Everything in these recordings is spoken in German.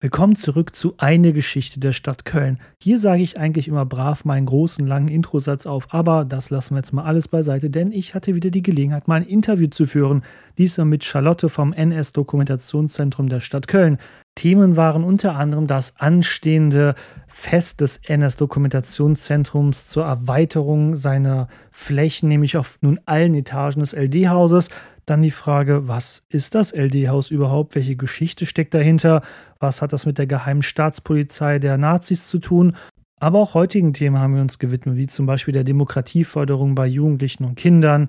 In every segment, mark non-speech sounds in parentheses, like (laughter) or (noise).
Willkommen zurück zu Eine Geschichte der Stadt Köln. Hier sage ich eigentlich immer brav meinen großen, langen Introsatz auf, aber das lassen wir jetzt mal alles beiseite, denn ich hatte wieder die Gelegenheit, mal ein Interview zu führen. Diesmal mit Charlotte vom NS-Dokumentationszentrum der Stadt Köln. Themen waren unter anderem das anstehende Fest des NS-Dokumentationszentrums zur Erweiterung seiner Flächen, nämlich auf nun allen Etagen des LD-Hauses. Dann die Frage, was ist das LD-Haus überhaupt? Welche Geschichte steckt dahinter? Was hat das mit der geheimen Staatspolizei der Nazis zu tun? Aber auch heutigen Themen haben wir uns gewidmet, wie zum Beispiel der Demokratieförderung bei Jugendlichen und Kindern.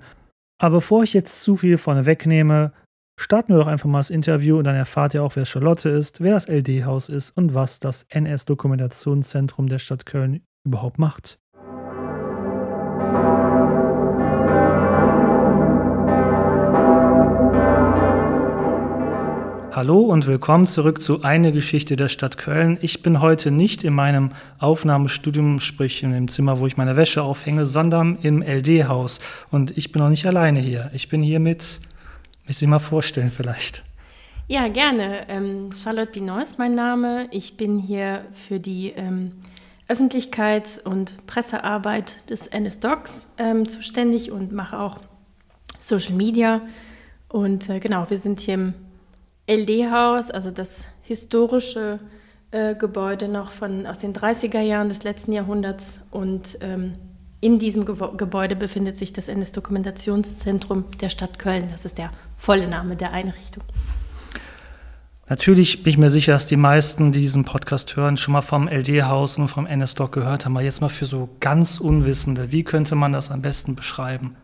Aber bevor ich jetzt zu viel vorne wegnehme, starten wir doch einfach mal das Interview und dann erfahrt ihr auch, wer Charlotte ist, wer das LD-Haus ist und was das NS-Dokumentationszentrum der Stadt Köln überhaupt macht. Hallo und willkommen zurück zu Eine Geschichte der Stadt Köln. Ich bin heute nicht in meinem Aufnahmestudium, sprich in dem Zimmer, wo ich meine Wäsche aufhänge, sondern im LD-Haus. Und ich bin auch nicht alleine hier. Ich bin hier mit, mich Sie mal vorstellen vielleicht. Ja, gerne. Ähm, Charlotte Binot ist mein Name. Ich bin hier für die ähm, Öffentlichkeits- und Pressearbeit des NS-Docs ähm, zuständig und mache auch Social Media. Und äh, genau, wir sind hier im LD-Haus, also das historische äh, Gebäude noch von, aus den 30er Jahren des letzten Jahrhunderts. Und ähm, in diesem Ge Gebäude befindet sich das NS-Dokumentationszentrum der Stadt Köln. Das ist der volle Name der Einrichtung. Natürlich bin ich mir sicher, dass die meisten, die diesen Podcast hören, schon mal vom LD-Haus und vom NS-Doc gehört haben. Aber jetzt mal für so ganz Unwissende, wie könnte man das am besten beschreiben?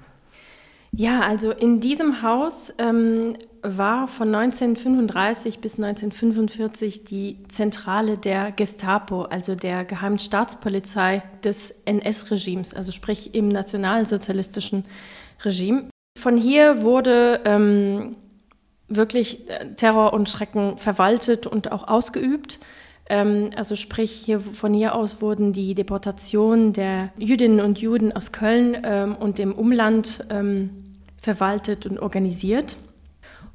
Ja, also in diesem Haus ähm, war von 1935 bis 1945 die Zentrale der Gestapo, also der Geheimen Staatspolizei des NS-Regimes, also sprich im nationalsozialistischen Regime. Von hier wurde ähm, wirklich äh, Terror und Schrecken verwaltet und auch ausgeübt. Ähm, also sprich, hier, von hier aus wurden die Deportationen der Jüdinnen und Juden aus Köln ähm, und dem Umland ähm, verwaltet und organisiert.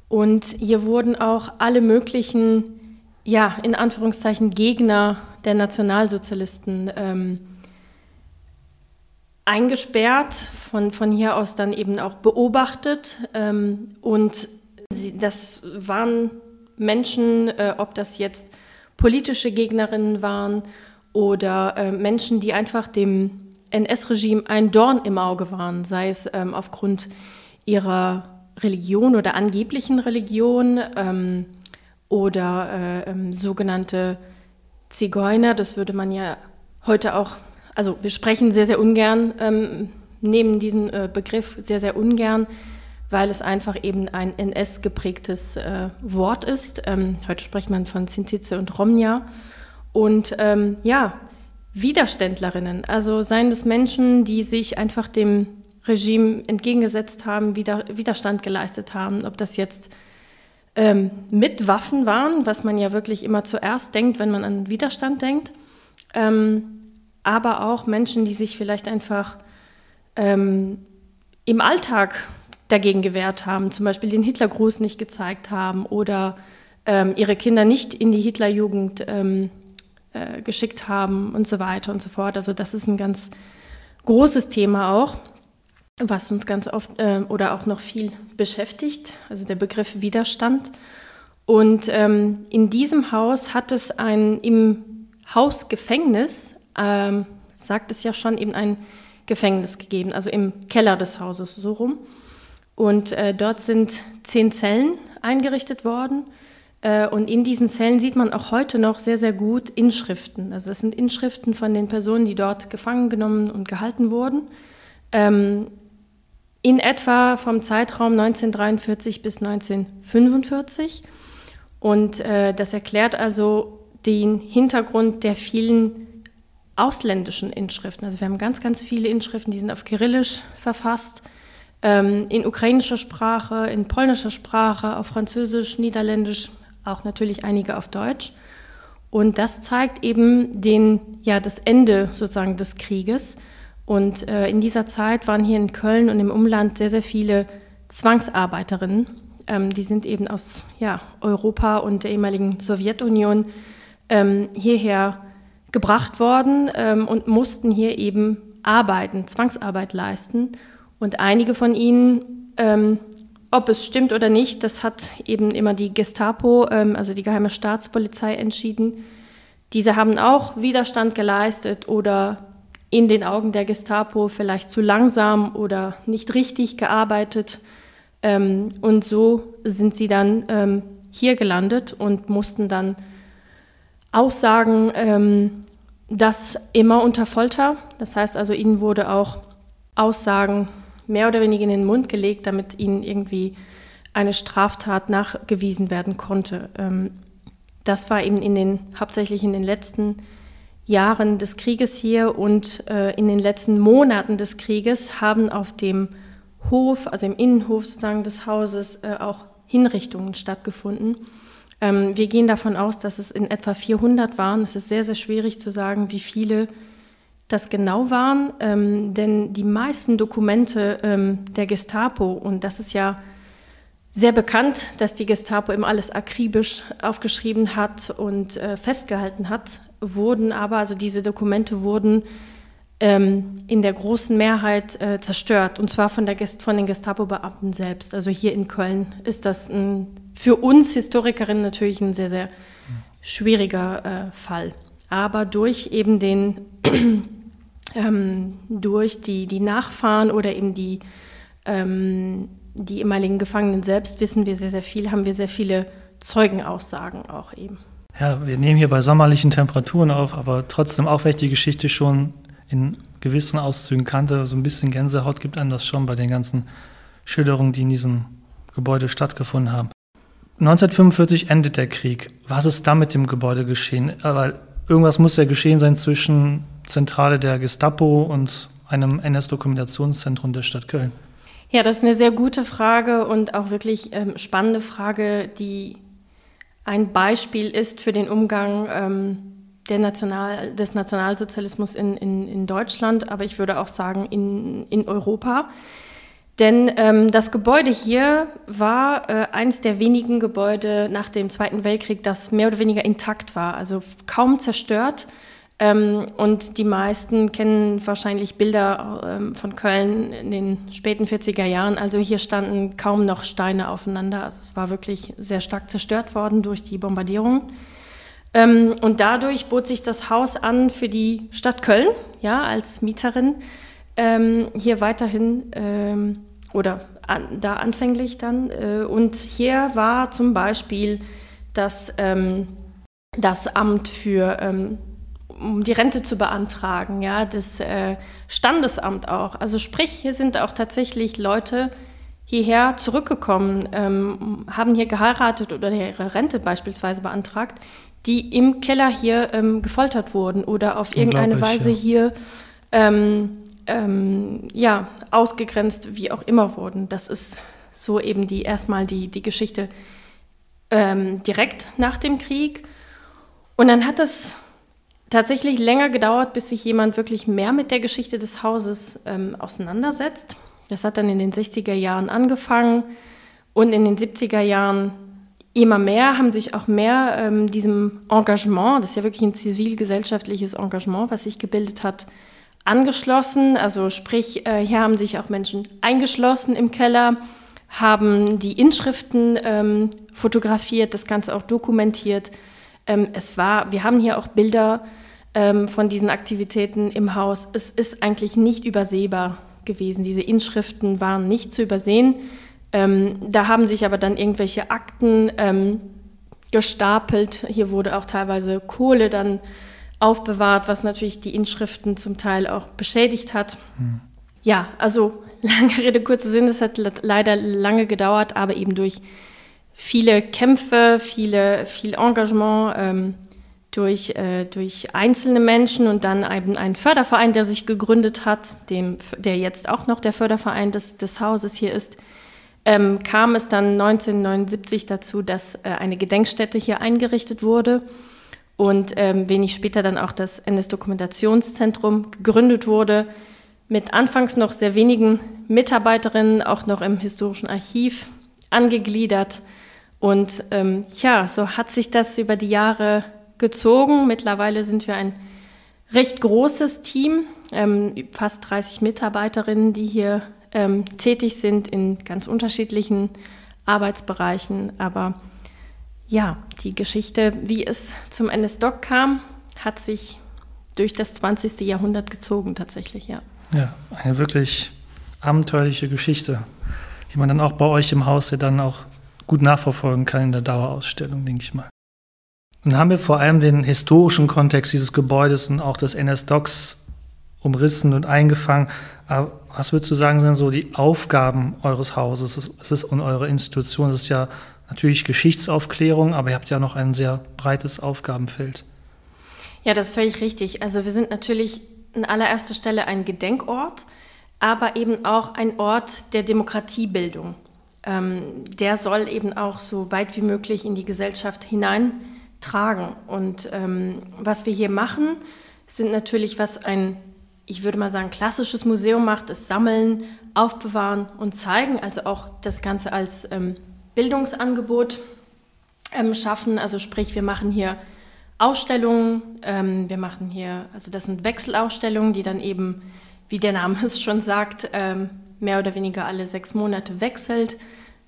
Und hier wurden auch alle möglichen, ja, in Anführungszeichen Gegner der Nationalsozialisten ähm, eingesperrt, von, von hier aus dann eben auch beobachtet. Ähm, und sie, das waren Menschen, äh, ob das jetzt politische Gegnerinnen waren oder äh, Menschen, die einfach dem NS-Regime ein Dorn im Auge waren, sei es ähm, aufgrund ihrer Religion oder angeblichen Religion ähm, oder äh, ähm, sogenannte Zigeuner. Das würde man ja heute auch, also wir sprechen sehr, sehr ungern, ähm, nehmen diesen äh, Begriff sehr, sehr ungern, weil es einfach eben ein NS-geprägtes äh, Wort ist. Ähm, heute spricht man von Sintize und Romja. Und ähm, ja, Widerständlerinnen, also seien es Menschen, die sich einfach dem Regime entgegengesetzt haben, Widerstand geleistet haben, ob das jetzt ähm, mit Waffen waren, was man ja wirklich immer zuerst denkt, wenn man an Widerstand denkt, ähm, aber auch Menschen, die sich vielleicht einfach ähm, im Alltag dagegen gewehrt haben, zum Beispiel den Hitlergruß nicht gezeigt haben oder ähm, ihre Kinder nicht in die Hitlerjugend ähm, äh, geschickt haben und so weiter und so fort. Also das ist ein ganz großes Thema auch was uns ganz oft äh, oder auch noch viel beschäftigt, also der Begriff Widerstand. Und ähm, in diesem Haus hat es ein im Hausgefängnis, ähm, sagt es ja schon, eben ein Gefängnis gegeben, also im Keller des Hauses so rum. Und äh, dort sind zehn Zellen eingerichtet worden. Äh, und in diesen Zellen sieht man auch heute noch sehr, sehr gut Inschriften. Also das sind Inschriften von den Personen, die dort gefangen genommen und gehalten wurden. Ähm, in etwa vom Zeitraum 1943 bis 1945. Und äh, das erklärt also den Hintergrund der vielen ausländischen Inschriften. Also wir haben ganz, ganz viele Inschriften, die sind auf Kyrillisch verfasst, ähm, in ukrainischer Sprache, in polnischer Sprache, auf Französisch, Niederländisch, auch natürlich einige auf Deutsch. Und das zeigt eben den, ja, das Ende sozusagen des Krieges und äh, in dieser Zeit waren hier in Köln und im Umland sehr, sehr viele Zwangsarbeiterinnen. Ähm, die sind eben aus ja, Europa und der ehemaligen Sowjetunion ähm, hierher gebracht worden ähm, und mussten hier eben arbeiten, Zwangsarbeit leisten. Und einige von ihnen, ähm, ob es stimmt oder nicht, das hat eben immer die Gestapo, ähm, also die geheime Staatspolizei, entschieden. Diese haben auch Widerstand geleistet oder in den Augen der Gestapo vielleicht zu langsam oder nicht richtig gearbeitet. Ähm, und so sind sie dann ähm, hier gelandet und mussten dann Aussagen, ähm, das immer unter Folter. Das heißt also, ihnen wurde auch Aussagen mehr oder weniger in den Mund gelegt, damit ihnen irgendwie eine Straftat nachgewiesen werden konnte. Ähm, das war eben in den, hauptsächlich in den letzten Jahren des Krieges hier und äh, in den letzten Monaten des Krieges haben auf dem Hof, also im Innenhof sozusagen des Hauses, äh, auch Hinrichtungen stattgefunden. Ähm, wir gehen davon aus, dass es in etwa 400 waren. Es ist sehr, sehr schwierig zu sagen, wie viele das genau waren, ähm, denn die meisten Dokumente ähm, der Gestapo, und das ist ja sehr bekannt, dass die Gestapo immer alles akribisch aufgeschrieben hat und äh, festgehalten hat, wurden aber, also diese Dokumente wurden ähm, in der großen Mehrheit äh, zerstört, und zwar von, der Gest von den Gestapo-Beamten selbst. Also hier in Köln ist das ein für uns Historikerinnen natürlich ein sehr, sehr schwieriger äh, Fall. Aber durch eben den, ähm, durch die, die Nachfahren oder eben die, ähm, die ehemaligen Gefangenen selbst wissen wir sehr, sehr viel, haben wir sehr viele Zeugenaussagen auch eben. Ja, wir nehmen hier bei sommerlichen Temperaturen auf, aber trotzdem, auch wenn ich die Geschichte schon in gewissen Auszügen kannte, so ein bisschen Gänsehaut gibt einem das schon bei den ganzen Schilderungen, die in diesem Gebäude stattgefunden haben. 1945 endet der Krieg. Was ist da mit dem Gebäude geschehen? Weil irgendwas muss ja geschehen sein zwischen Zentrale der Gestapo und einem NS-Dokumentationszentrum der Stadt Köln. Ja, das ist eine sehr gute Frage und auch wirklich ähm, spannende Frage, die ein Beispiel ist für den Umgang ähm, der National, des Nationalsozialismus in, in, in Deutschland, aber ich würde auch sagen in, in Europa. Denn ähm, das Gebäude hier war äh, eines der wenigen Gebäude nach dem Zweiten Weltkrieg, das mehr oder weniger intakt war, also kaum zerstört. Ähm, und die meisten kennen wahrscheinlich Bilder ähm, von Köln in den späten 40er Jahren. Also hier standen kaum noch Steine aufeinander. Also es war wirklich sehr stark zerstört worden durch die Bombardierung. Ähm, und dadurch bot sich das Haus an für die Stadt Köln, ja, als Mieterin hier weiterhin oder da anfänglich dann. Äh, und hier war zum Beispiel das, das Amt für, um die Rente zu beantragen, ja, das äh, Standesamt auch. Also sprich, hier sind auch tatsächlich Leute hierher zurückgekommen, ähm, haben hier geheiratet oder ihre Rente beispielsweise beantragt, die im Keller hier ähm, gefoltert wurden oder auf irgendeine Weise ja. hier ähm, ähm, ja, ausgegrenzt, wie auch immer wurden. Das ist so eben die erstmal die, die Geschichte ähm, direkt nach dem Krieg. Und dann hat es tatsächlich länger gedauert, bis sich jemand wirklich mehr mit der Geschichte des Hauses ähm, auseinandersetzt. Das hat dann in den 60er Jahren angefangen und in den 70er Jahren immer mehr haben sich auch mehr ähm, diesem Engagement, das ist ja wirklich ein zivilgesellschaftliches Engagement, was sich gebildet hat, angeschlossen. Also sprich, äh, hier haben sich auch Menschen eingeschlossen im Keller, haben die Inschriften ähm, fotografiert, das Ganze auch dokumentiert. Ähm, es war, wir haben hier auch Bilder ähm, von diesen Aktivitäten im Haus. Es ist eigentlich nicht übersehbar gewesen. Diese Inschriften waren nicht zu übersehen. Ähm, da haben sich aber dann irgendwelche Akten ähm, gestapelt. Hier wurde auch teilweise Kohle dann aufbewahrt, was natürlich die Inschriften zum Teil auch beschädigt hat. Hm. Ja, also (laughs) lange Rede, kurzer Sinn, es hat leider lange gedauert, aber eben durch viele Kämpfe, viele, viel Engagement ähm, durch, äh, durch einzelne Menschen und dann eben einen Förderverein, der sich gegründet hat, dem, der jetzt auch noch der Förderverein des, des Hauses hier ist, ähm, kam es dann 1979 dazu, dass äh, eine Gedenkstätte hier eingerichtet wurde und ähm, wenig später dann auch das NS-Dokumentationszentrum gegründet wurde, mit anfangs noch sehr wenigen Mitarbeiterinnen, auch noch im historischen Archiv angegliedert. Und ähm, ja, so hat sich das über die Jahre gezogen. Mittlerweile sind wir ein recht großes Team, ähm, fast 30 Mitarbeiterinnen, die hier ähm, tätig sind in ganz unterschiedlichen Arbeitsbereichen. Aber ja, die Geschichte, wie es zum NS-Doc kam, hat sich durch das 20. Jahrhundert gezogen tatsächlich, ja. Ja, eine wirklich abenteuerliche Geschichte, die man dann auch bei euch im Haus ja dann auch gut nachverfolgen kann in der Dauerausstellung, denke ich mal. Nun haben wir vor allem den historischen Kontext dieses Gebäudes und auch des NS-Docs umrissen und eingefangen. Aber was würdest du sagen, sind so die Aufgaben eures Hauses? Es ist und eurer Institution. Es ist ja natürlich Geschichtsaufklärung, aber ihr habt ja noch ein sehr breites Aufgabenfeld. Ja, das ist völlig richtig. Also wir sind natürlich an allererster Stelle ein Gedenkort, aber eben auch ein Ort der Demokratiebildung. Ähm, der soll eben auch so weit wie möglich in die Gesellschaft hineintragen. Und ähm, was wir hier machen, sind natürlich, was ein, ich würde mal sagen, klassisches Museum macht, ist Sammeln, Aufbewahren und Zeigen, also auch das Ganze als ähm, Bildungsangebot ähm, schaffen. Also sprich, wir machen hier Ausstellungen. Ähm, wir machen hier, also das sind Wechselausstellungen, die dann eben, wie der Name (laughs) es schon sagt, ähm, mehr oder weniger alle sechs Monate wechselt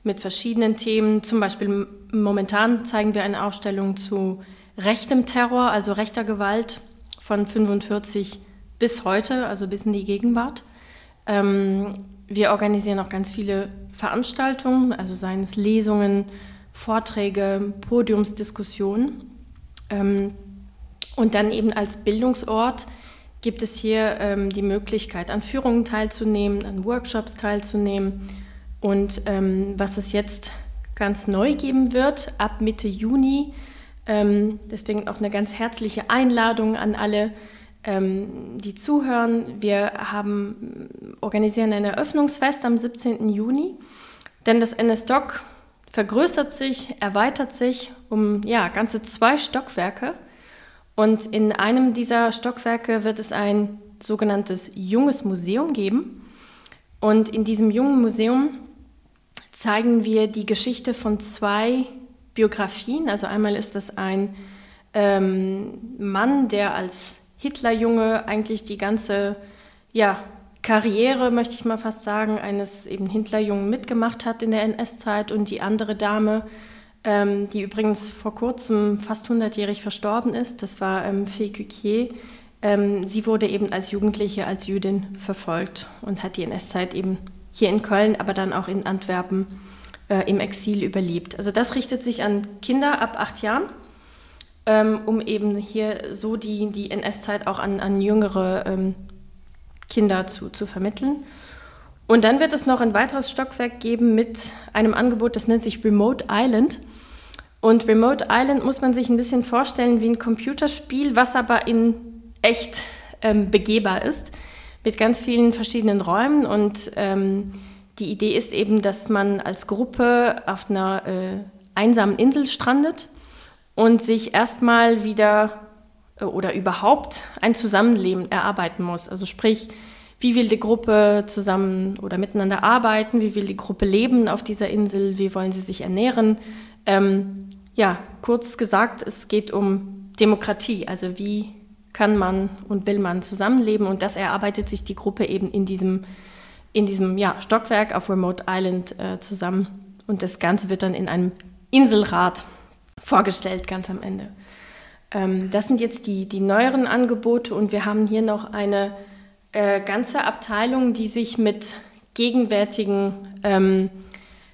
mit verschiedenen Themen. Zum Beispiel momentan zeigen wir eine Ausstellung zu rechtem Terror, also rechter Gewalt von 45 bis heute, also bis in die Gegenwart. Ähm, wir organisieren auch ganz viele Veranstaltungen, also seien es Lesungen, Vorträge, Podiumsdiskussionen. Ähm, und dann eben als Bildungsort gibt es hier ähm, die Möglichkeit, an Führungen teilzunehmen, an Workshops teilzunehmen. Und ähm, was es jetzt ganz neu geben wird, ab Mitte Juni, deswegen auch eine ganz herzliche Einladung an alle, die zuhören. Wir haben, organisieren ein Eröffnungsfest am 17. Juni, denn das NS-Doc vergrößert sich, erweitert sich um ja, ganze zwei Stockwerke. Und in einem dieser Stockwerke wird es ein sogenanntes junges Museum geben. Und in diesem jungen Museum zeigen wir die Geschichte von zwei Biografien. Also einmal ist das ein ähm, Mann, der als Hitlerjunge eigentlich die ganze ja, Karriere, möchte ich mal fast sagen, eines eben Hitlerjungen mitgemacht hat in der NS-Zeit und die andere Dame, ähm, die übrigens vor kurzem fast 100-jährig verstorben ist, das war ähm, Fee Cuquier. Ähm, sie wurde eben als Jugendliche, als Jüdin verfolgt und hat die NS-Zeit eben hier in Köln, aber dann auch in Antwerpen äh, im Exil überlebt. Also das richtet sich an Kinder ab acht Jahren, ähm, um eben hier so die, die NS-Zeit auch an, an jüngere ähm, Kinder zu, zu vermitteln. Und dann wird es noch ein weiteres Stockwerk geben mit einem Angebot, das nennt sich Remote Island. Und Remote Island muss man sich ein bisschen vorstellen wie ein Computerspiel, was aber in echt ähm, begehbar ist, mit ganz vielen verschiedenen Räumen. Und ähm, die Idee ist eben, dass man als Gruppe auf einer äh, einsamen Insel strandet und sich erstmal wieder äh, oder überhaupt ein Zusammenleben erarbeiten muss. Also sprich, wie will die Gruppe zusammen oder miteinander arbeiten, wie will die Gruppe leben auf dieser Insel, wie wollen sie sich ernähren. Ähm, ja, kurz gesagt, es geht um Demokratie, also wie kann man und will man zusammenleben. Und das erarbeitet sich die Gruppe eben in diesem, in diesem ja, Stockwerk auf Remote Island äh, zusammen. Und das Ganze wird dann in einem Inselrat vorgestellt, ganz am Ende. Ähm, das sind jetzt die, die neueren Angebote. Und wir haben hier noch eine äh, ganze Abteilung, die sich mit gegenwärtigen ähm,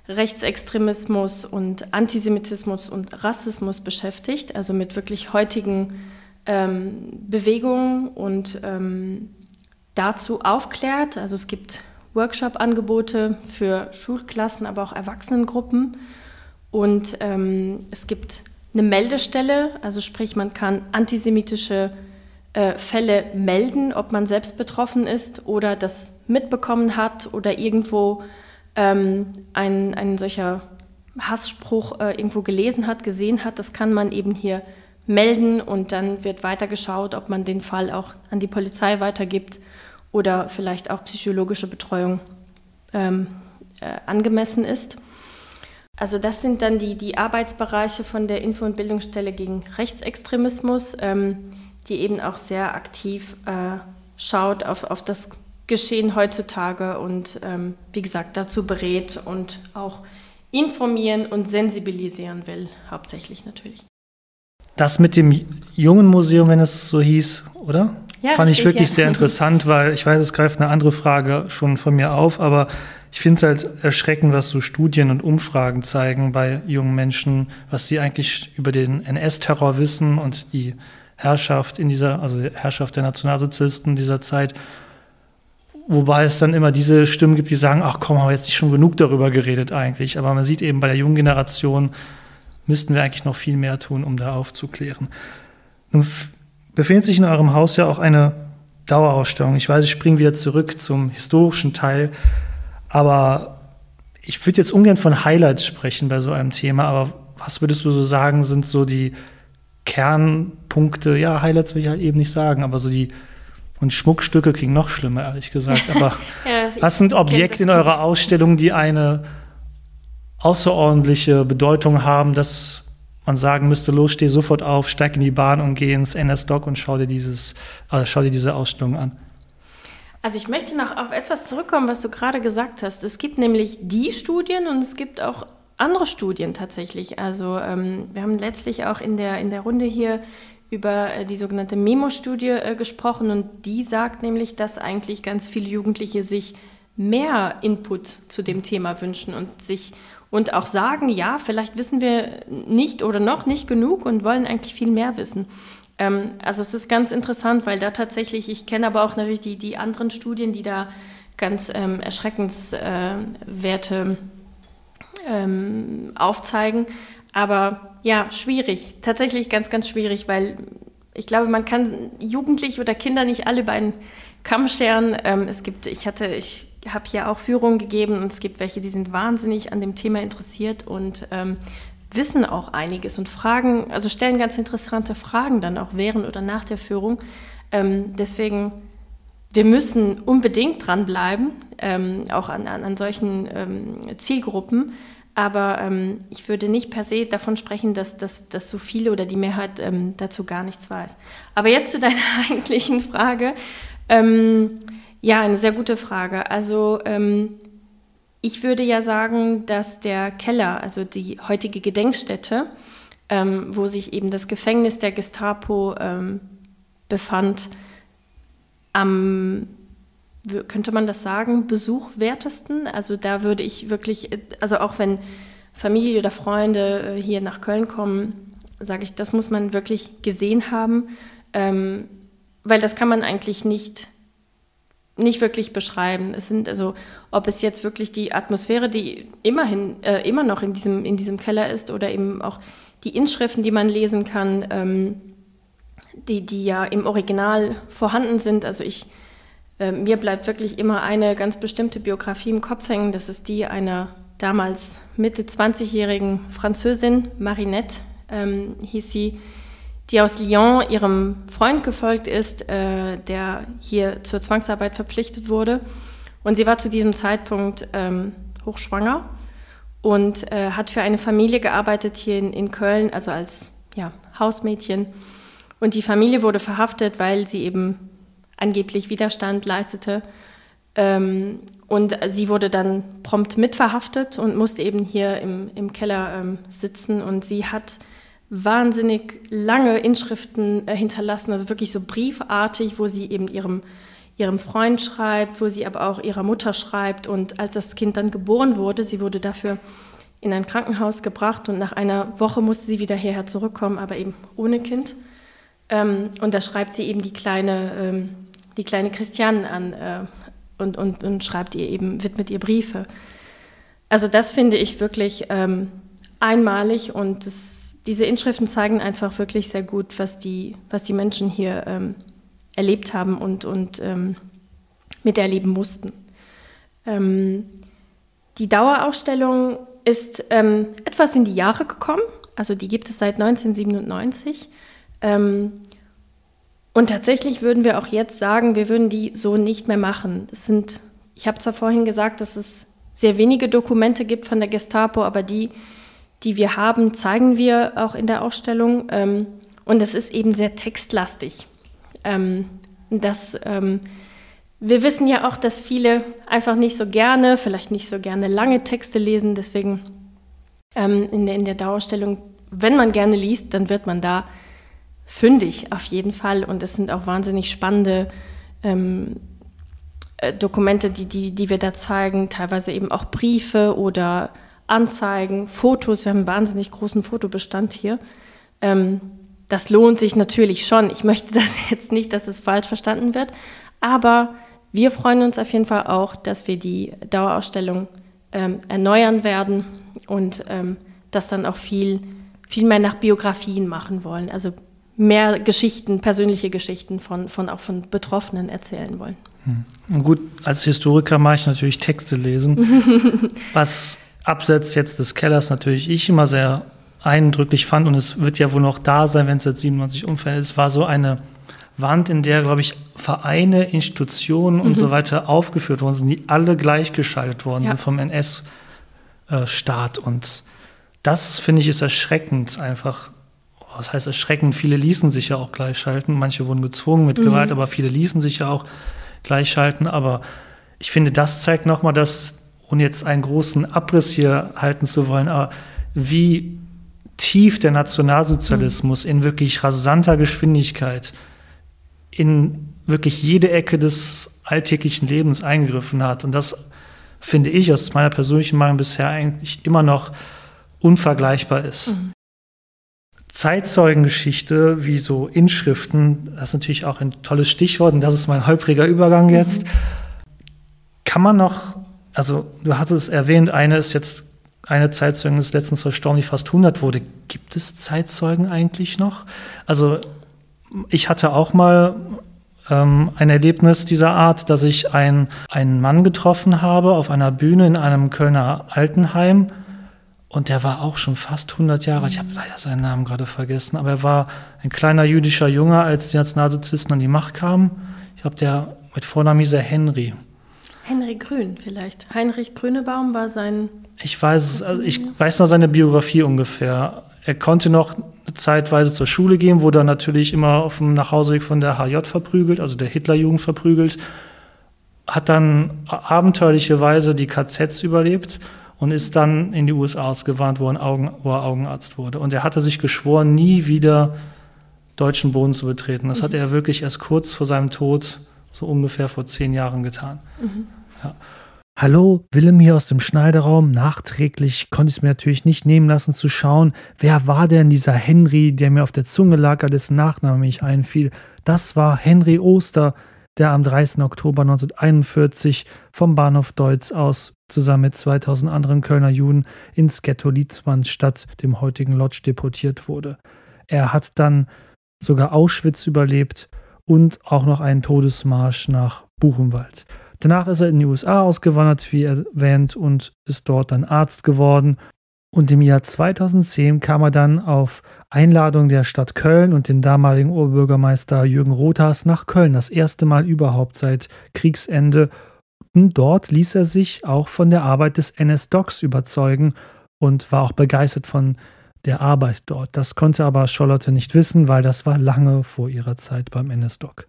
Rechtsextremismus und Antisemitismus und Rassismus beschäftigt, also mit wirklich heutigen ähm, Bewegungen und ähm, dazu aufklärt. Also es gibt Workshop-Angebote für Schulklassen, aber auch Erwachsenengruppen und ähm, es gibt eine Meldestelle, also sprich, man kann antisemitische äh, Fälle melden, ob man selbst betroffen ist oder das mitbekommen hat oder irgendwo ähm, ein solcher Hassspruch äh, irgendwo gelesen hat, gesehen hat. Das kann man eben hier melden und dann wird weitergeschaut, ob man den Fall auch an die Polizei weitergibt oder vielleicht auch psychologische Betreuung ähm, äh, angemessen ist. also das sind dann die, die Arbeitsbereiche von der Info- und Bildungsstelle gegen Rechtsextremismus, ähm, die eben auch sehr aktiv äh, schaut auf, auf das Geschehen heutzutage und ähm, wie gesagt dazu berät und auch informieren und sensibilisieren will, hauptsächlich natürlich. Das mit dem jungen Museum, wenn es so hieß, oder? Ja, Fand ich wirklich ja. sehr interessant, weil ich weiß, es greift eine andere Frage schon von mir auf, aber ich finde es halt erschreckend, was so Studien und Umfragen zeigen bei jungen Menschen, was sie eigentlich über den NS-Terror wissen und die Herrschaft in dieser, also die Herrschaft der Nationalsozialisten dieser Zeit. Wobei es dann immer diese Stimmen gibt, die sagen, ach komm, haben wir jetzt nicht schon genug darüber geredet eigentlich. Aber man sieht eben bei der jungen Generation, müssten wir eigentlich noch viel mehr tun, um da aufzuklären. Nun befindet sich in eurem Haus ja auch eine Dauerausstellung. Ich weiß, ich springe wieder zurück zum historischen Teil, aber ich würde jetzt ungern von Highlights sprechen bei so einem Thema, aber was würdest du so sagen, sind so die Kernpunkte? Ja, Highlights will ich halt eben nicht sagen, aber so die und Schmuckstücke klingen noch schlimmer, ehrlich gesagt. Aber (laughs) ja, was sind Objekte in eurer Ausstellung, die eine außerordentliche Bedeutung haben, dass man sagen müsste, los, steh sofort auf, steig in die Bahn und geh ins NS-Doc und schau dir, dieses, also schau dir diese Ausstellung an. Also ich möchte noch auf etwas zurückkommen, was du gerade gesagt hast. Es gibt nämlich die Studien und es gibt auch andere Studien tatsächlich. Also ähm, wir haben letztlich auch in der, in der Runde hier über äh, die sogenannte Memo-Studie äh, gesprochen und die sagt nämlich, dass eigentlich ganz viele Jugendliche sich mehr Input zu dem Thema wünschen und sich und auch sagen, ja, vielleicht wissen wir nicht oder noch nicht genug und wollen eigentlich viel mehr wissen. Ähm, also es ist ganz interessant, weil da tatsächlich, ich kenne aber auch natürlich die, die anderen Studien, die da ganz ähm, erschreckenswerte äh, ähm, aufzeigen. Aber ja, schwierig, tatsächlich ganz, ganz schwierig, weil ich glaube, man kann Jugendliche oder Kinder nicht alle über einen Kamm scheren. Ähm, es gibt, ich hatte, ich habe hier auch Führungen gegeben und es gibt welche, die sind wahnsinnig an dem Thema interessiert und ähm, wissen auch einiges und fragen, also stellen ganz interessante Fragen dann auch während oder nach der Führung. Ähm, deswegen, wir müssen unbedingt dranbleiben, ähm, auch an, an, an solchen ähm, Zielgruppen. Aber ähm, ich würde nicht per se davon sprechen, dass, dass, dass so viele oder die Mehrheit ähm, dazu gar nichts weiß. Aber jetzt zu deiner (laughs) eigentlichen Frage. Ja, eine sehr gute Frage. Also ähm, ich würde ja sagen, dass der Keller, also die heutige Gedenkstätte, ähm, wo sich eben das Gefängnis der Gestapo ähm, befand, am, könnte man das sagen, besuchwertesten. Also da würde ich wirklich, also auch wenn Familie oder Freunde äh, hier nach Köln kommen, sage ich, das muss man wirklich gesehen haben, ähm, weil das kann man eigentlich nicht nicht wirklich beschreiben. Es sind also, ob es jetzt wirklich die Atmosphäre, die immerhin äh, immer noch in diesem, in diesem Keller ist, oder eben auch die Inschriften, die man lesen kann, ähm, die, die ja im Original vorhanden sind. Also ich, äh, mir bleibt wirklich immer eine ganz bestimmte Biografie im Kopf hängen. Das ist die einer damals Mitte 20-jährigen Französin, Marinette ähm, hieß sie, die aus Lyon ihrem Freund gefolgt ist, äh, der hier zur Zwangsarbeit verpflichtet wurde. Und sie war zu diesem Zeitpunkt ähm, hochschwanger und äh, hat für eine Familie gearbeitet hier in, in Köln, also als ja, Hausmädchen. Und die Familie wurde verhaftet, weil sie eben angeblich Widerstand leistete. Ähm, und sie wurde dann prompt mitverhaftet und musste eben hier im, im Keller ähm, sitzen. Und sie hat wahnsinnig lange Inschriften äh, hinterlassen, also wirklich so briefartig, wo sie eben ihrem, ihrem Freund schreibt, wo sie aber auch ihrer Mutter schreibt. Und als das Kind dann geboren wurde, sie wurde dafür in ein Krankenhaus gebracht und nach einer Woche musste sie wieder hierher zurückkommen, aber eben ohne Kind. Ähm, und da schreibt sie eben die kleine, ähm, die kleine Christiane an äh, und, und, und schreibt ihr eben, widmet ihr Briefe. Also das finde ich wirklich ähm, einmalig und das diese Inschriften zeigen einfach wirklich sehr gut, was die, was die Menschen hier ähm, erlebt haben und, und ähm, miterleben mussten. Ähm, die Dauerausstellung ist ähm, etwas in die Jahre gekommen, also die gibt es seit 1997. Ähm, und tatsächlich würden wir auch jetzt sagen, wir würden die so nicht mehr machen. Es sind, ich habe zwar vorhin gesagt, dass es sehr wenige Dokumente gibt von der Gestapo, aber die, die wir haben, zeigen wir auch in der Ausstellung. Ähm, und es ist eben sehr textlastig. Ähm, das, ähm, wir wissen ja auch, dass viele einfach nicht so gerne, vielleicht nicht so gerne lange Texte lesen. Deswegen ähm, in, der, in der Dauerstellung, wenn man gerne liest, dann wird man da fündig auf jeden Fall. Und es sind auch wahnsinnig spannende ähm, äh, Dokumente, die, die, die wir da zeigen, teilweise eben auch Briefe oder Anzeigen, Fotos. Wir haben einen wahnsinnig großen Fotobestand hier. Ähm, das lohnt sich natürlich schon. Ich möchte (laughs) das jetzt nicht, dass es falsch verstanden wird, aber wir freuen uns auf jeden Fall auch, dass wir die Dauerausstellung ähm, erneuern werden und ähm, das dann auch viel, viel mehr nach Biografien machen wollen. Also mehr Geschichten, persönliche Geschichten von, von auch von Betroffenen erzählen wollen. Hm. Gut, als Historiker mache ich natürlich Texte lesen, (laughs) was abseits jetzt des Kellers natürlich ich immer sehr eindrücklich fand und es wird ja wohl noch da sein, wenn es jetzt 97 umfällt. Es war so eine Wand, in der, glaube ich, Vereine, Institutionen und mhm. so weiter aufgeführt worden sind, die alle gleichgeschaltet worden ja. sind vom NS-Staat. Äh, und das, finde ich, ist erschreckend einfach. Was heißt erschreckend? Viele ließen sich ja auch gleichschalten. Manche wurden gezwungen mit mhm. Gewalt, aber viele ließen sich ja auch gleichschalten. Aber ich finde, das zeigt nochmal, dass, ohne jetzt einen großen Abriss hier halten zu wollen, aber wie tief der Nationalsozialismus mhm. in wirklich rasanter Geschwindigkeit in wirklich jede Ecke des alltäglichen Lebens eingegriffen hat. Und das finde ich aus meiner persönlichen Meinung bisher eigentlich immer noch unvergleichbar ist. Mhm. Zeitzeugengeschichte, wie so Inschriften, das ist natürlich auch ein tolles Stichwort und das ist mein holpriger Übergang mhm. jetzt. Kann man noch, also du hattest es erwähnt, eine ist jetzt, eine Zeitzeugin ist letztens verstorben, die fast 100 wurde. Gibt es Zeitzeugen eigentlich noch? Also ich hatte auch mal ähm, ein Erlebnis dieser Art, dass ich ein, einen Mann getroffen habe auf einer Bühne in einem Kölner Altenheim. Und der war auch schon fast 100 Jahre alt. Ich habe leider seinen Namen gerade vergessen. Aber er war ein kleiner jüdischer Junge, als die Nationalsozialisten an die Macht kamen. Ich glaube, der mit Vornamen hieß er Henry. Henry Grün vielleicht. Heinrich Grünebaum war sein. Ich weiß, also ich weiß noch seine Biografie ungefähr. Er konnte noch zeitweise zur Schule gehen, wurde dann natürlich immer auf dem Nachhauseweg von der HJ verprügelt, also der Hitlerjugend verprügelt, hat dann abenteuerlicherweise die KZs überlebt und ist dann in die USA ausgewarnt, wo, Augen, wo er Augenarzt wurde. Und er hatte sich geschworen, nie wieder deutschen Boden zu betreten. Das mhm. hat er wirklich erst kurz vor seinem Tod, so ungefähr vor zehn Jahren getan. Mhm. Ja. Hallo, Willem hier aus dem Schneideraum. Nachträglich konnte ich es mir natürlich nicht nehmen lassen zu schauen, wer war denn dieser Henry, der mir auf der Zunge lag, dessen Nachname mich einfiel. Das war Henry Oster, der am 30. Oktober 1941 vom Bahnhof Deutz aus zusammen mit 2000 anderen Kölner Juden ins Ghetto Lietzmannstadt, dem heutigen Lodge, deportiert wurde. Er hat dann sogar Auschwitz überlebt und auch noch einen Todesmarsch nach Buchenwald. Danach ist er in die USA ausgewandert, wie erwähnt, und ist dort dann Arzt geworden. Und im Jahr 2010 kam er dann auf Einladung der Stadt Köln und den damaligen Oberbürgermeister Jürgen Rothas nach Köln, das erste Mal überhaupt seit Kriegsende. Und dort ließ er sich auch von der Arbeit des NS-Docs überzeugen und war auch begeistert von der Arbeit dort. Das konnte aber Charlotte nicht wissen, weil das war lange vor ihrer Zeit beim NS-Doc.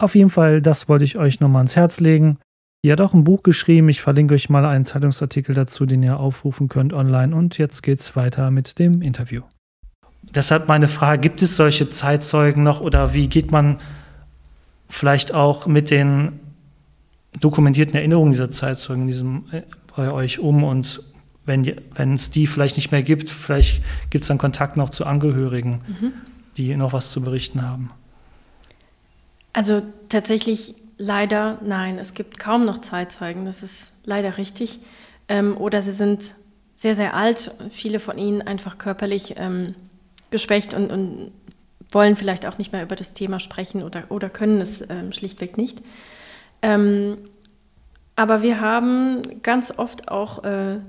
Auf jeden Fall, das wollte ich euch nochmal ans Herz legen. Ihr hat auch ein Buch geschrieben. Ich verlinke euch mal einen Zeitungsartikel dazu, den ihr aufrufen könnt online. Und jetzt geht's weiter mit dem Interview. Deshalb meine Frage: Gibt es solche Zeitzeugen noch oder wie geht man vielleicht auch mit den dokumentierten Erinnerungen dieser Zeitzeugen diesem, äh, bei euch um? Und wenn es die vielleicht nicht mehr gibt, vielleicht gibt es dann Kontakt noch zu Angehörigen, mhm. die noch was zu berichten haben. Also tatsächlich Leider nein, es gibt kaum noch Zeitzeugen, das ist leider richtig. Ähm, oder sie sind sehr, sehr alt, viele von ihnen einfach körperlich ähm, geschwächt und, und, wollen vielleicht auch nicht mehr über das Thema sprechen oder, oder können es ähm, schlichtweg nicht. Ähm, aber wir haben ganz oft auch äh,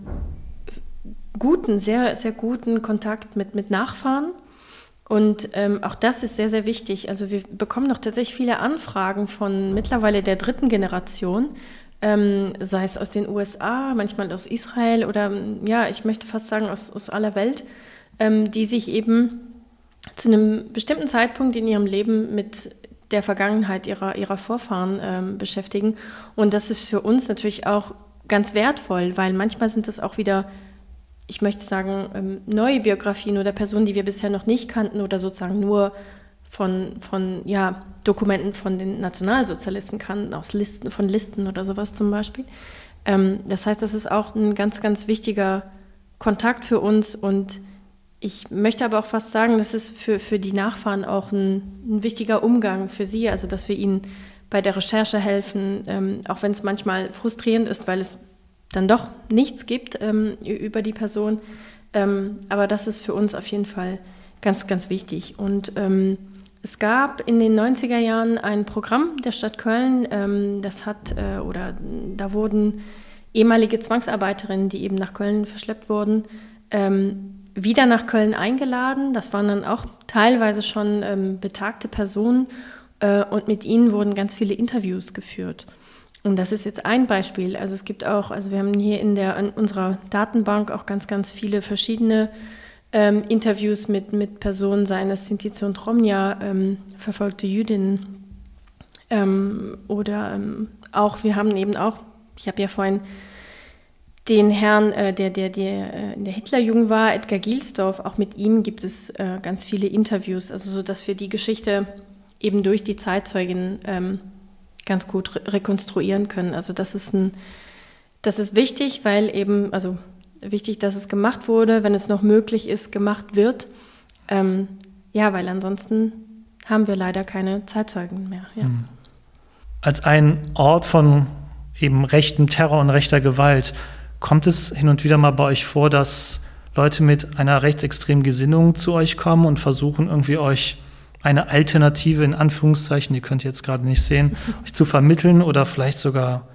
guten, sehr, sehr guten Kontakt mit, mit Nachfahren und ähm, auch das ist sehr, sehr wichtig. Also wir bekommen noch tatsächlich viele Anfragen von mittlerweile der dritten Generation, ähm, sei es aus den USA, manchmal aus Israel oder ja, ich möchte fast sagen aus, aus aller Welt, ähm, die sich eben zu einem bestimmten Zeitpunkt in ihrem Leben mit der Vergangenheit ihrer, ihrer Vorfahren ähm, beschäftigen. Und das ist für uns natürlich auch ganz wertvoll, weil manchmal sind es auch wieder, ich möchte sagen, ähm, neue Biografien oder Personen, die wir bisher noch nicht kannten oder sozusagen nur von, von ja, Dokumenten von den Nationalsozialisten kannten, aus Listen, von Listen oder sowas zum Beispiel. Ähm, das heißt, das ist auch ein ganz, ganz wichtiger Kontakt für uns und ich möchte aber auch fast sagen, das ist für, für die Nachfahren auch ein, ein wichtiger Umgang für sie, also dass wir ihnen bei der Recherche helfen, ähm, auch wenn es manchmal frustrierend ist, weil es dann doch nichts gibt ähm, über die Person. Ähm, aber das ist für uns auf jeden Fall ganz, ganz wichtig. Und ähm, es gab in den 90er Jahren ein Programm der Stadt Köln, ähm, das hat, äh, oder da wurden ehemalige Zwangsarbeiterinnen, die eben nach Köln verschleppt wurden, ähm, wieder nach Köln eingeladen. Das waren dann auch teilweise schon ähm, betagte Personen äh, und mit ihnen wurden ganz viele Interviews geführt. Und das ist jetzt ein Beispiel. Also es gibt auch, also wir haben hier in, der, in unserer Datenbank auch ganz, ganz viele verschiedene ähm, Interviews mit, mit Personen, seien es Sinti und Romja, ähm, verfolgte Jüdinnen ähm, oder ähm, auch, wir haben eben auch, ich habe ja vorhin den Herrn, äh, der, der, der äh, in der Hitlerjugend war, Edgar Gielsdorf, auch mit ihm gibt es äh, ganz viele Interviews, also so, dass wir die Geschichte eben durch die Zeitzeugen ähm, ganz gut re rekonstruieren können. Also das ist ein, das ist wichtig, weil eben, also wichtig, dass es gemacht wurde, wenn es noch möglich ist, gemacht wird. Ähm, ja, weil ansonsten haben wir leider keine Zeitzeugen mehr. Ja. Hm. Als ein Ort von eben rechtem Terror und rechter Gewalt Kommt es hin und wieder mal bei euch vor, dass Leute mit einer rechtsextremen Gesinnung zu euch kommen und versuchen irgendwie euch eine Alternative in Anführungszeichen, die könnt ihr jetzt gerade nicht sehen, (laughs) euch zu vermitteln oder vielleicht sogar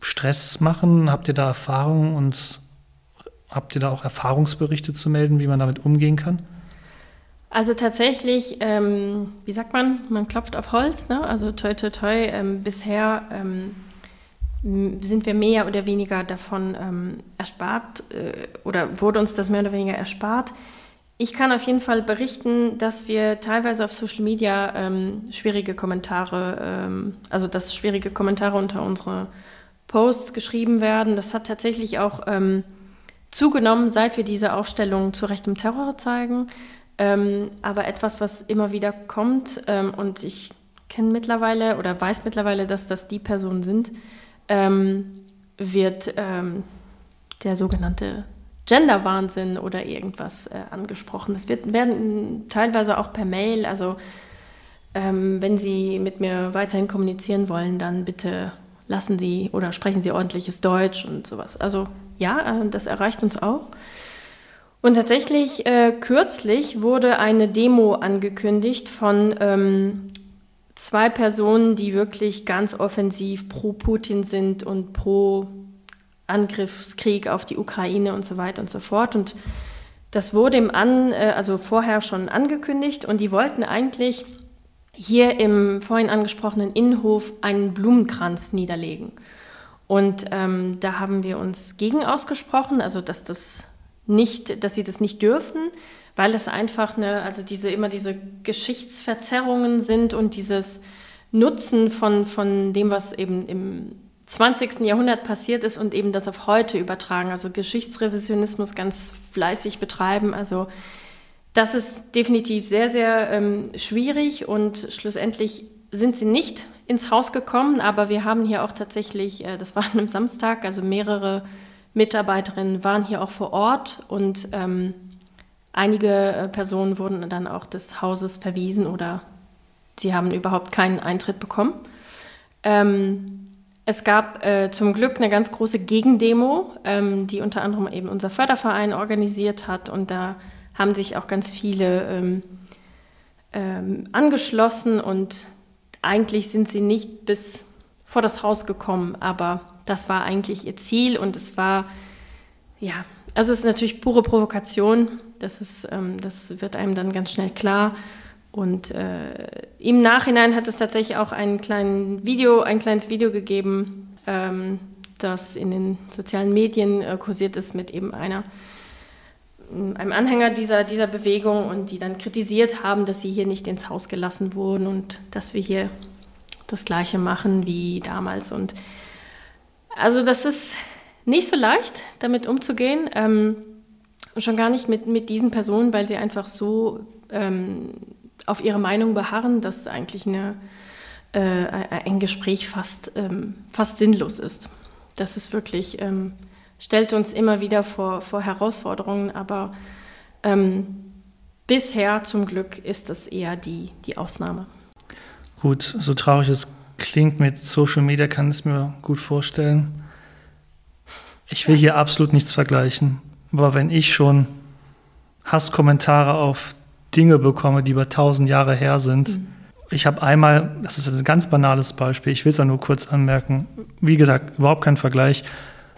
Stress machen? Habt ihr da Erfahrungen und habt ihr da auch Erfahrungsberichte zu melden, wie man damit umgehen kann? Also tatsächlich, ähm, wie sagt man, man klopft auf Holz, ne? also toi toi toi, ähm, bisher ähm, sind wir mehr oder weniger davon ähm, erspart äh, oder wurde uns das mehr oder weniger erspart. Ich kann auf jeden Fall berichten, dass wir teilweise auf Social Media ähm, schwierige Kommentare, ähm, also dass schwierige Kommentare unter unsere Posts geschrieben werden. Das hat tatsächlich auch ähm, zugenommen, seit wir diese Ausstellung zu rechtem Terror zeigen. Ähm, aber etwas, was immer wieder kommt ähm, und ich kenne mittlerweile oder weiß mittlerweile, dass das die Personen sind, ähm, wird der sogenannte Gender-Wahnsinn oder irgendwas äh, angesprochen. Das wird, werden teilweise auch per Mail, also ähm, wenn Sie mit mir weiterhin kommunizieren wollen, dann bitte lassen Sie oder sprechen Sie ordentliches Deutsch und sowas. Also ja, äh, das erreicht uns auch. Und tatsächlich, äh, kürzlich wurde eine Demo angekündigt von ähm, zwei Personen, die wirklich ganz offensiv pro Putin sind und pro Angriffskrieg auf die Ukraine und so weiter und so fort. Und das wurde im An, äh, also vorher schon angekündigt und die wollten eigentlich hier im vorhin angesprochenen Innenhof einen Blumenkranz niederlegen. Und ähm, da haben wir uns gegen ausgesprochen, also dass das nicht, dass sie das nicht dürfen weil es einfach eine, also diese immer diese Geschichtsverzerrungen sind und dieses Nutzen von, von dem, was eben im 20. Jahrhundert passiert ist und eben das auf heute übertragen, also Geschichtsrevisionismus ganz fleißig betreiben. Also das ist definitiv sehr, sehr ähm, schwierig und schlussendlich sind sie nicht ins Haus gekommen, aber wir haben hier auch tatsächlich, äh, das war an einem Samstag, also mehrere Mitarbeiterinnen waren hier auch vor Ort und ähm, Einige äh, Personen wurden dann auch des Hauses verwiesen oder sie haben überhaupt keinen Eintritt bekommen. Ähm, es gab äh, zum Glück eine ganz große Gegendemo, ähm, die unter anderem eben unser Förderverein organisiert hat. Und da haben sich auch ganz viele ähm, ähm angeschlossen. Und eigentlich sind sie nicht bis vor das Haus gekommen, aber das war eigentlich ihr Ziel. Und es war, ja, also es ist natürlich pure Provokation, das, ist, ähm, das wird einem dann ganz schnell klar. Und äh, im Nachhinein hat es tatsächlich auch ein, kleinen Video, ein kleines Video gegeben ähm, das in den sozialen Medien äh, kursiert ist mit eben einer einem Anhänger dieser, dieser Bewegung und die dann kritisiert haben, dass sie hier nicht ins Haus gelassen wurden und dass wir hier das Gleiche machen wie damals. Und also das ist nicht so leicht, damit umzugehen. Ähm, schon gar nicht mit, mit diesen Personen, weil sie einfach so ähm, auf ihre Meinung beharren, dass eigentlich eine, äh, ein Gespräch fast, ähm, fast sinnlos ist. Das ist wirklich, ähm, stellt uns immer wieder vor, vor Herausforderungen, aber ähm, bisher zum Glück ist das eher die, die Ausnahme. Gut, so traurig es klingt mit Social Media, kann ich es mir gut vorstellen. Ich will hier absolut nichts vergleichen, aber wenn ich schon Hasskommentare auf Dinge bekomme, die über tausend Jahre her sind. Mhm. Ich habe einmal, das ist ein ganz banales Beispiel, ich will es ja nur kurz anmerken, wie gesagt, überhaupt kein Vergleich.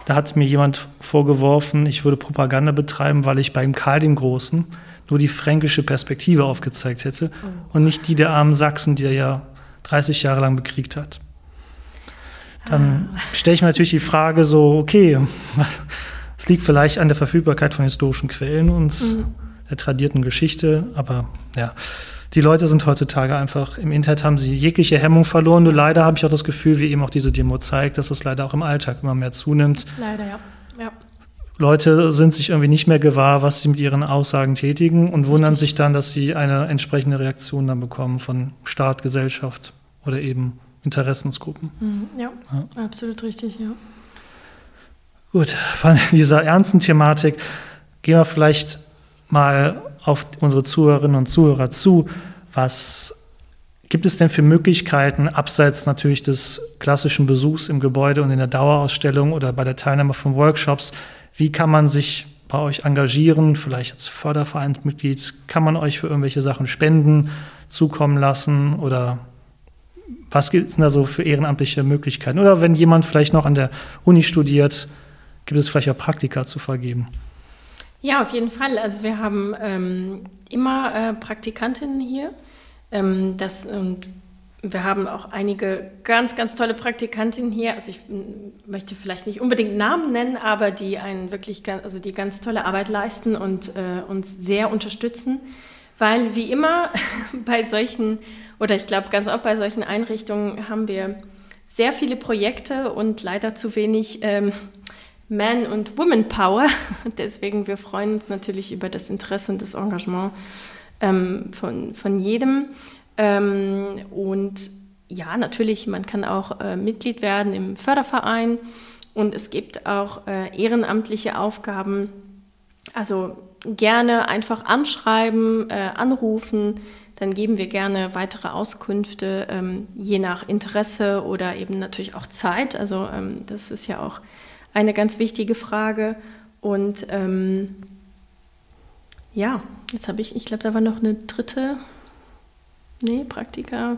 Da hat mir jemand vorgeworfen, ich würde Propaganda betreiben, weil ich beim Karl dem Großen nur die fränkische Perspektive aufgezeigt hätte oh. und nicht die der armen Sachsen, die er ja 30 Jahre lang bekriegt hat. Dann ah. stelle ich mir natürlich die Frage so, okay, (laughs) es liegt vielleicht an der Verfügbarkeit von historischen Quellen und mhm der tradierten Geschichte. Aber ja, die Leute sind heutzutage einfach im Internet, haben sie jegliche Hemmung verloren. Nur leider habe ich auch das Gefühl, wie eben auch diese Demo zeigt, dass es leider auch im Alltag immer mehr zunimmt. Leider, ja. ja. Leute sind sich irgendwie nicht mehr gewahr, was sie mit ihren Aussagen tätigen und wundern sich dann, dass sie eine entsprechende Reaktion dann bekommen von Staat, Gesellschaft oder eben Interessensgruppen. Mhm, ja, ja, absolut richtig, ja. Gut, von dieser ernsten Thematik gehen wir vielleicht mal auf unsere Zuhörerinnen und Zuhörer zu. Was gibt es denn für Möglichkeiten, abseits natürlich des klassischen Besuchs im Gebäude und in der Dauerausstellung oder bei der Teilnahme von Workshops, wie kann man sich bei euch engagieren, vielleicht als Fördervereinsmitglied, kann man euch für irgendwelche Sachen spenden, zukommen lassen oder was gibt es denn da so für ehrenamtliche Möglichkeiten? Oder wenn jemand vielleicht noch an der Uni studiert, gibt es vielleicht auch Praktika zu vergeben? Ja, auf jeden Fall. Also wir haben ähm, immer äh, Praktikantinnen hier. Ähm, das, und wir haben auch einige ganz, ganz tolle Praktikantinnen hier. Also ich möchte vielleicht nicht unbedingt Namen nennen, aber die einen wirklich, also die ganz tolle Arbeit leisten und äh, uns sehr unterstützen. Weil wie immer (laughs) bei solchen, oder ich glaube ganz oft bei solchen Einrichtungen haben wir sehr viele Projekte und leider zu wenig ähm, man- und Woman-Power. (laughs) Deswegen, wir freuen uns natürlich über das Interesse und das Engagement ähm, von, von jedem. Ähm, und ja, natürlich, man kann auch äh, Mitglied werden im Förderverein und es gibt auch äh, ehrenamtliche Aufgaben. Also gerne einfach anschreiben, äh, anrufen, dann geben wir gerne weitere Auskünfte, ähm, je nach Interesse oder eben natürlich auch Zeit. Also ähm, das ist ja auch eine ganz wichtige Frage. Und ähm, ja, jetzt habe ich, ich glaube, da war noch eine dritte. Nee, Praktika.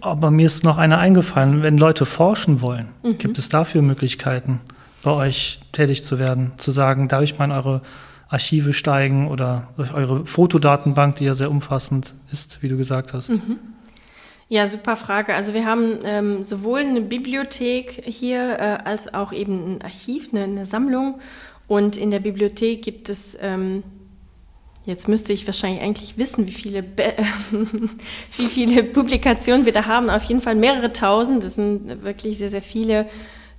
Aber mir ist noch eine eingefallen. Wenn Leute forschen wollen, mhm. gibt es dafür Möglichkeiten, bei euch tätig zu werden? Zu sagen, darf ich mal in eure Archive steigen oder eure Fotodatenbank, die ja sehr umfassend ist, wie du gesagt hast? Mhm. Ja, super Frage. Also wir haben ähm, sowohl eine Bibliothek hier äh, als auch eben ein Archiv, eine, eine, Sammlung. Und in der Bibliothek gibt es, ähm, jetzt müsste ich wahrscheinlich eigentlich wissen, wie viele, (laughs) wie viele Publikationen wir da haben. Auf jeden Fall mehrere tausend. Das sind wirklich sehr, sehr viele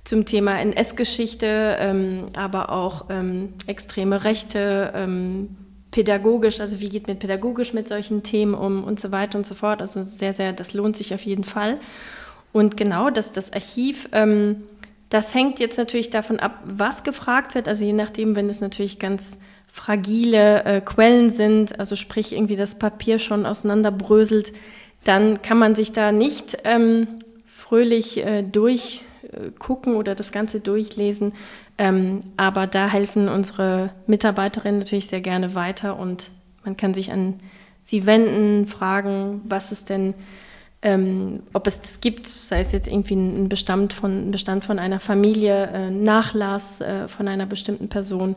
zum Thema NS-Geschichte, ähm, aber auch ähm, extreme Rechte ähm, pädagogisch, also wie geht man pädagogisch mit solchen Themen um und so weiter und so fort. Also sehr, sehr, das lohnt sich auf jeden Fall. Und genau, dass das Archiv, ähm, das hängt jetzt natürlich davon ab, was gefragt wird. Also je nachdem, wenn es natürlich ganz fragile äh, Quellen sind, also sprich irgendwie das Papier schon auseinanderbröselt, dann kann man sich da nicht ähm, fröhlich äh, durchgucken oder das Ganze durchlesen, ähm, aber da helfen unsere Mitarbeiterinnen natürlich sehr gerne weiter und man kann sich an sie wenden, fragen, was es denn, ähm, ob es das gibt, sei es jetzt irgendwie ein Bestand von, ein Bestand von einer Familie, äh, Nachlass äh, von einer bestimmten Person.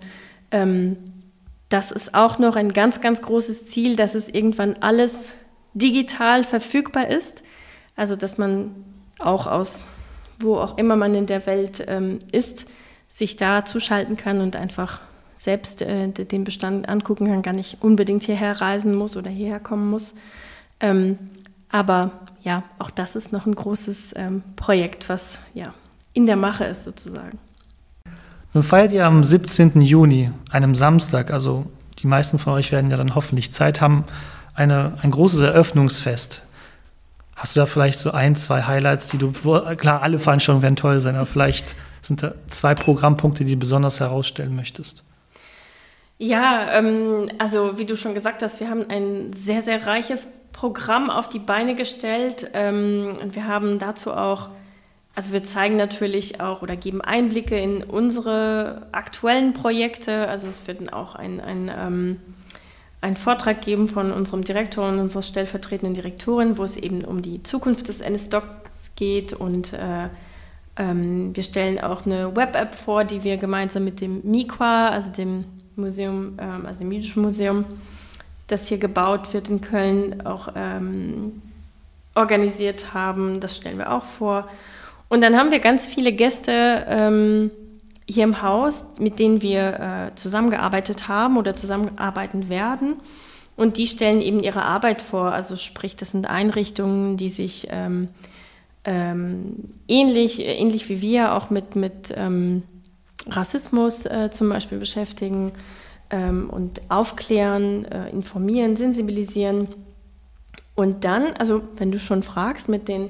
Ähm, das ist auch noch ein ganz, ganz großes Ziel, dass es irgendwann alles digital verfügbar ist. Also dass man auch aus wo auch immer man in der Welt ähm, ist, sich da zuschalten kann und einfach selbst äh, den Bestand angucken kann, gar nicht unbedingt hierher reisen muss oder hierher kommen muss. Ähm, aber ja, auch das ist noch ein großes ähm, Projekt, was ja in der Mache ist sozusagen. Nun feiert ihr am 17. Juni, einem Samstag, also die meisten von euch werden ja dann hoffentlich Zeit haben, eine, ein großes Eröffnungsfest. Hast du da vielleicht so ein, zwei Highlights, die du, klar, alle Veranstaltungen werden toll sein, aber vielleicht sind da zwei Programmpunkte, die du besonders herausstellen möchtest? Ja, ähm, also wie du schon gesagt hast, wir haben ein sehr, sehr reiches Programm auf die Beine gestellt ähm, und wir haben dazu auch, also wir zeigen natürlich auch oder geben Einblicke in unsere aktuellen Projekte. Also es wird auch ein, ein, ähm, ein Vortrag geben von unserem Direktor und unserer stellvertretenden Direktorin, wo es eben um die Zukunft des NSDocs geht und äh, ähm, wir stellen auch eine Web-App vor, die wir gemeinsam mit dem MIQA, also dem Museum, ähm, also dem Jüdischen Museum, das hier gebaut wird in Köln, auch ähm, organisiert haben. Das stellen wir auch vor. Und dann haben wir ganz viele Gäste ähm, hier im Haus, mit denen wir äh, zusammengearbeitet haben oder zusammenarbeiten werden. Und die stellen eben ihre Arbeit vor. Also sprich, das sind Einrichtungen, die sich ähm, ähm, ähnlich, ähnlich wie wir auch mit, mit ähm, Rassismus äh, zum Beispiel beschäftigen ähm, und aufklären, äh, informieren, sensibilisieren. Und dann, also wenn du schon fragst, mit den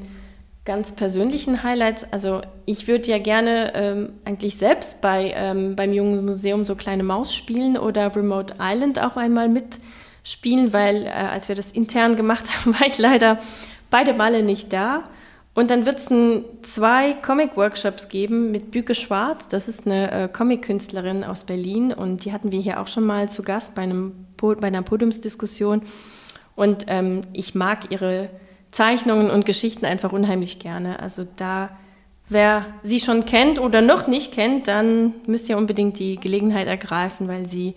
ganz persönlichen Highlights, also ich würde ja gerne ähm, eigentlich selbst bei, ähm, beim Jungen Museum so kleine Maus spielen oder Remote Island auch einmal mitspielen, weil äh, als wir das intern gemacht (laughs) haben, war ich leider beide Male nicht da. Und dann wird es zwei Comic-Workshops geben mit Büke Schwarz. Das ist eine äh, Comic-Künstlerin aus Berlin und die hatten wir hier auch schon mal zu Gast bei, einem, bei einer Podiumsdiskussion. Und ähm, ich mag ihre Zeichnungen und Geschichten einfach unheimlich gerne. Also da, wer sie schon kennt oder noch nicht kennt, dann müsst ihr unbedingt die Gelegenheit ergreifen, weil sie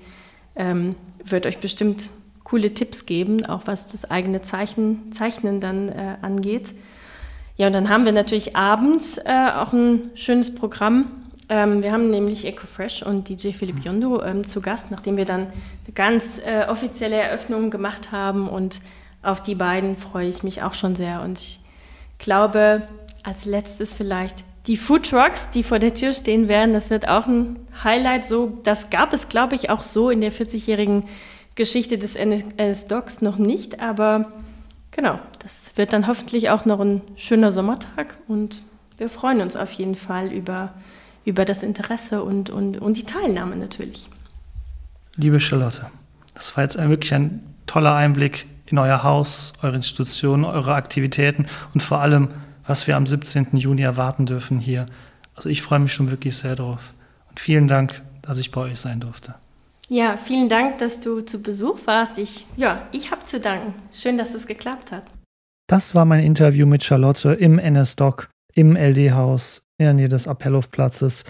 ähm, wird euch bestimmt coole Tipps geben, auch was das eigene Zeichen, Zeichnen dann äh, angeht. Ja, und dann haben wir natürlich abends äh, auch ein schönes Programm. Ähm, wir haben nämlich EcoFresh und DJ Philipp Yondo ähm, zu Gast, nachdem wir dann eine ganz äh, offizielle Eröffnung gemacht haben. Und auf die beiden freue ich mich auch schon sehr. Und ich glaube, als letztes vielleicht die Food Trucks, die vor der Tür stehen werden. Das wird auch ein Highlight. So, das gab es, glaube ich, auch so in der 40-jährigen Geschichte des NS-Docs noch nicht. Aber Genau, das wird dann hoffentlich auch noch ein schöner Sommertag und wir freuen uns auf jeden Fall über, über das Interesse und, und, und die Teilnahme natürlich. Liebe Charlotte, das war jetzt wirklich ein toller Einblick in euer Haus, eure Institutionen, eure Aktivitäten und vor allem, was wir am 17. Juni erwarten dürfen hier. Also ich freue mich schon wirklich sehr drauf. Und vielen Dank, dass ich bei euch sein durfte. Ja, vielen Dank, dass du zu Besuch warst. Ich, ja, ich habe zu danken. Schön, dass es geklappt hat. Das war mein Interview mit Charlotte im NS-Doc, im LD-Haus, in der Nähe des Appellhofplatzes.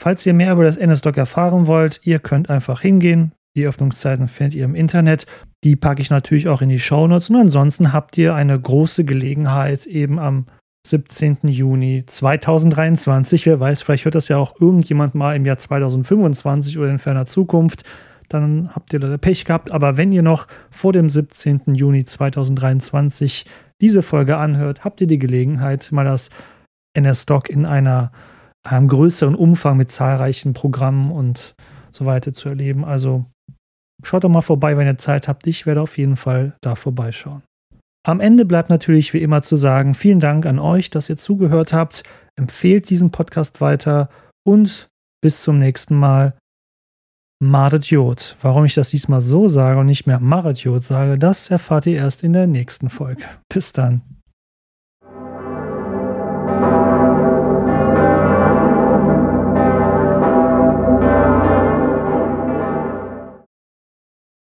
Falls ihr mehr über das NS-Doc erfahren wollt, ihr könnt einfach hingehen. Die Öffnungszeiten findet ihr im Internet. Die packe ich natürlich auch in die Shownotes. Und ansonsten habt ihr eine große Gelegenheit, eben am 17. Juni 2023. Wer weiß, vielleicht hört das ja auch irgendjemand mal im Jahr 2025 oder in ferner Zukunft. Dann habt ihr leider Pech gehabt. Aber wenn ihr noch vor dem 17. Juni 2023 diese Folge anhört, habt ihr die Gelegenheit, mal das NS-Doc in einer, einem größeren Umfang mit zahlreichen Programmen und so weiter zu erleben. Also schaut doch mal vorbei, wenn ihr Zeit habt. Ich werde auf jeden Fall da vorbeischauen. Am Ende bleibt natürlich wie immer zu sagen, vielen Dank an euch, dass ihr zugehört habt. Empfehlt diesen Podcast weiter und bis zum nächsten Mal. Madet Jod. Warum ich das diesmal so sage und nicht mehr Maret Jod sage, das erfahrt ihr erst in der nächsten Folge. Bis dann.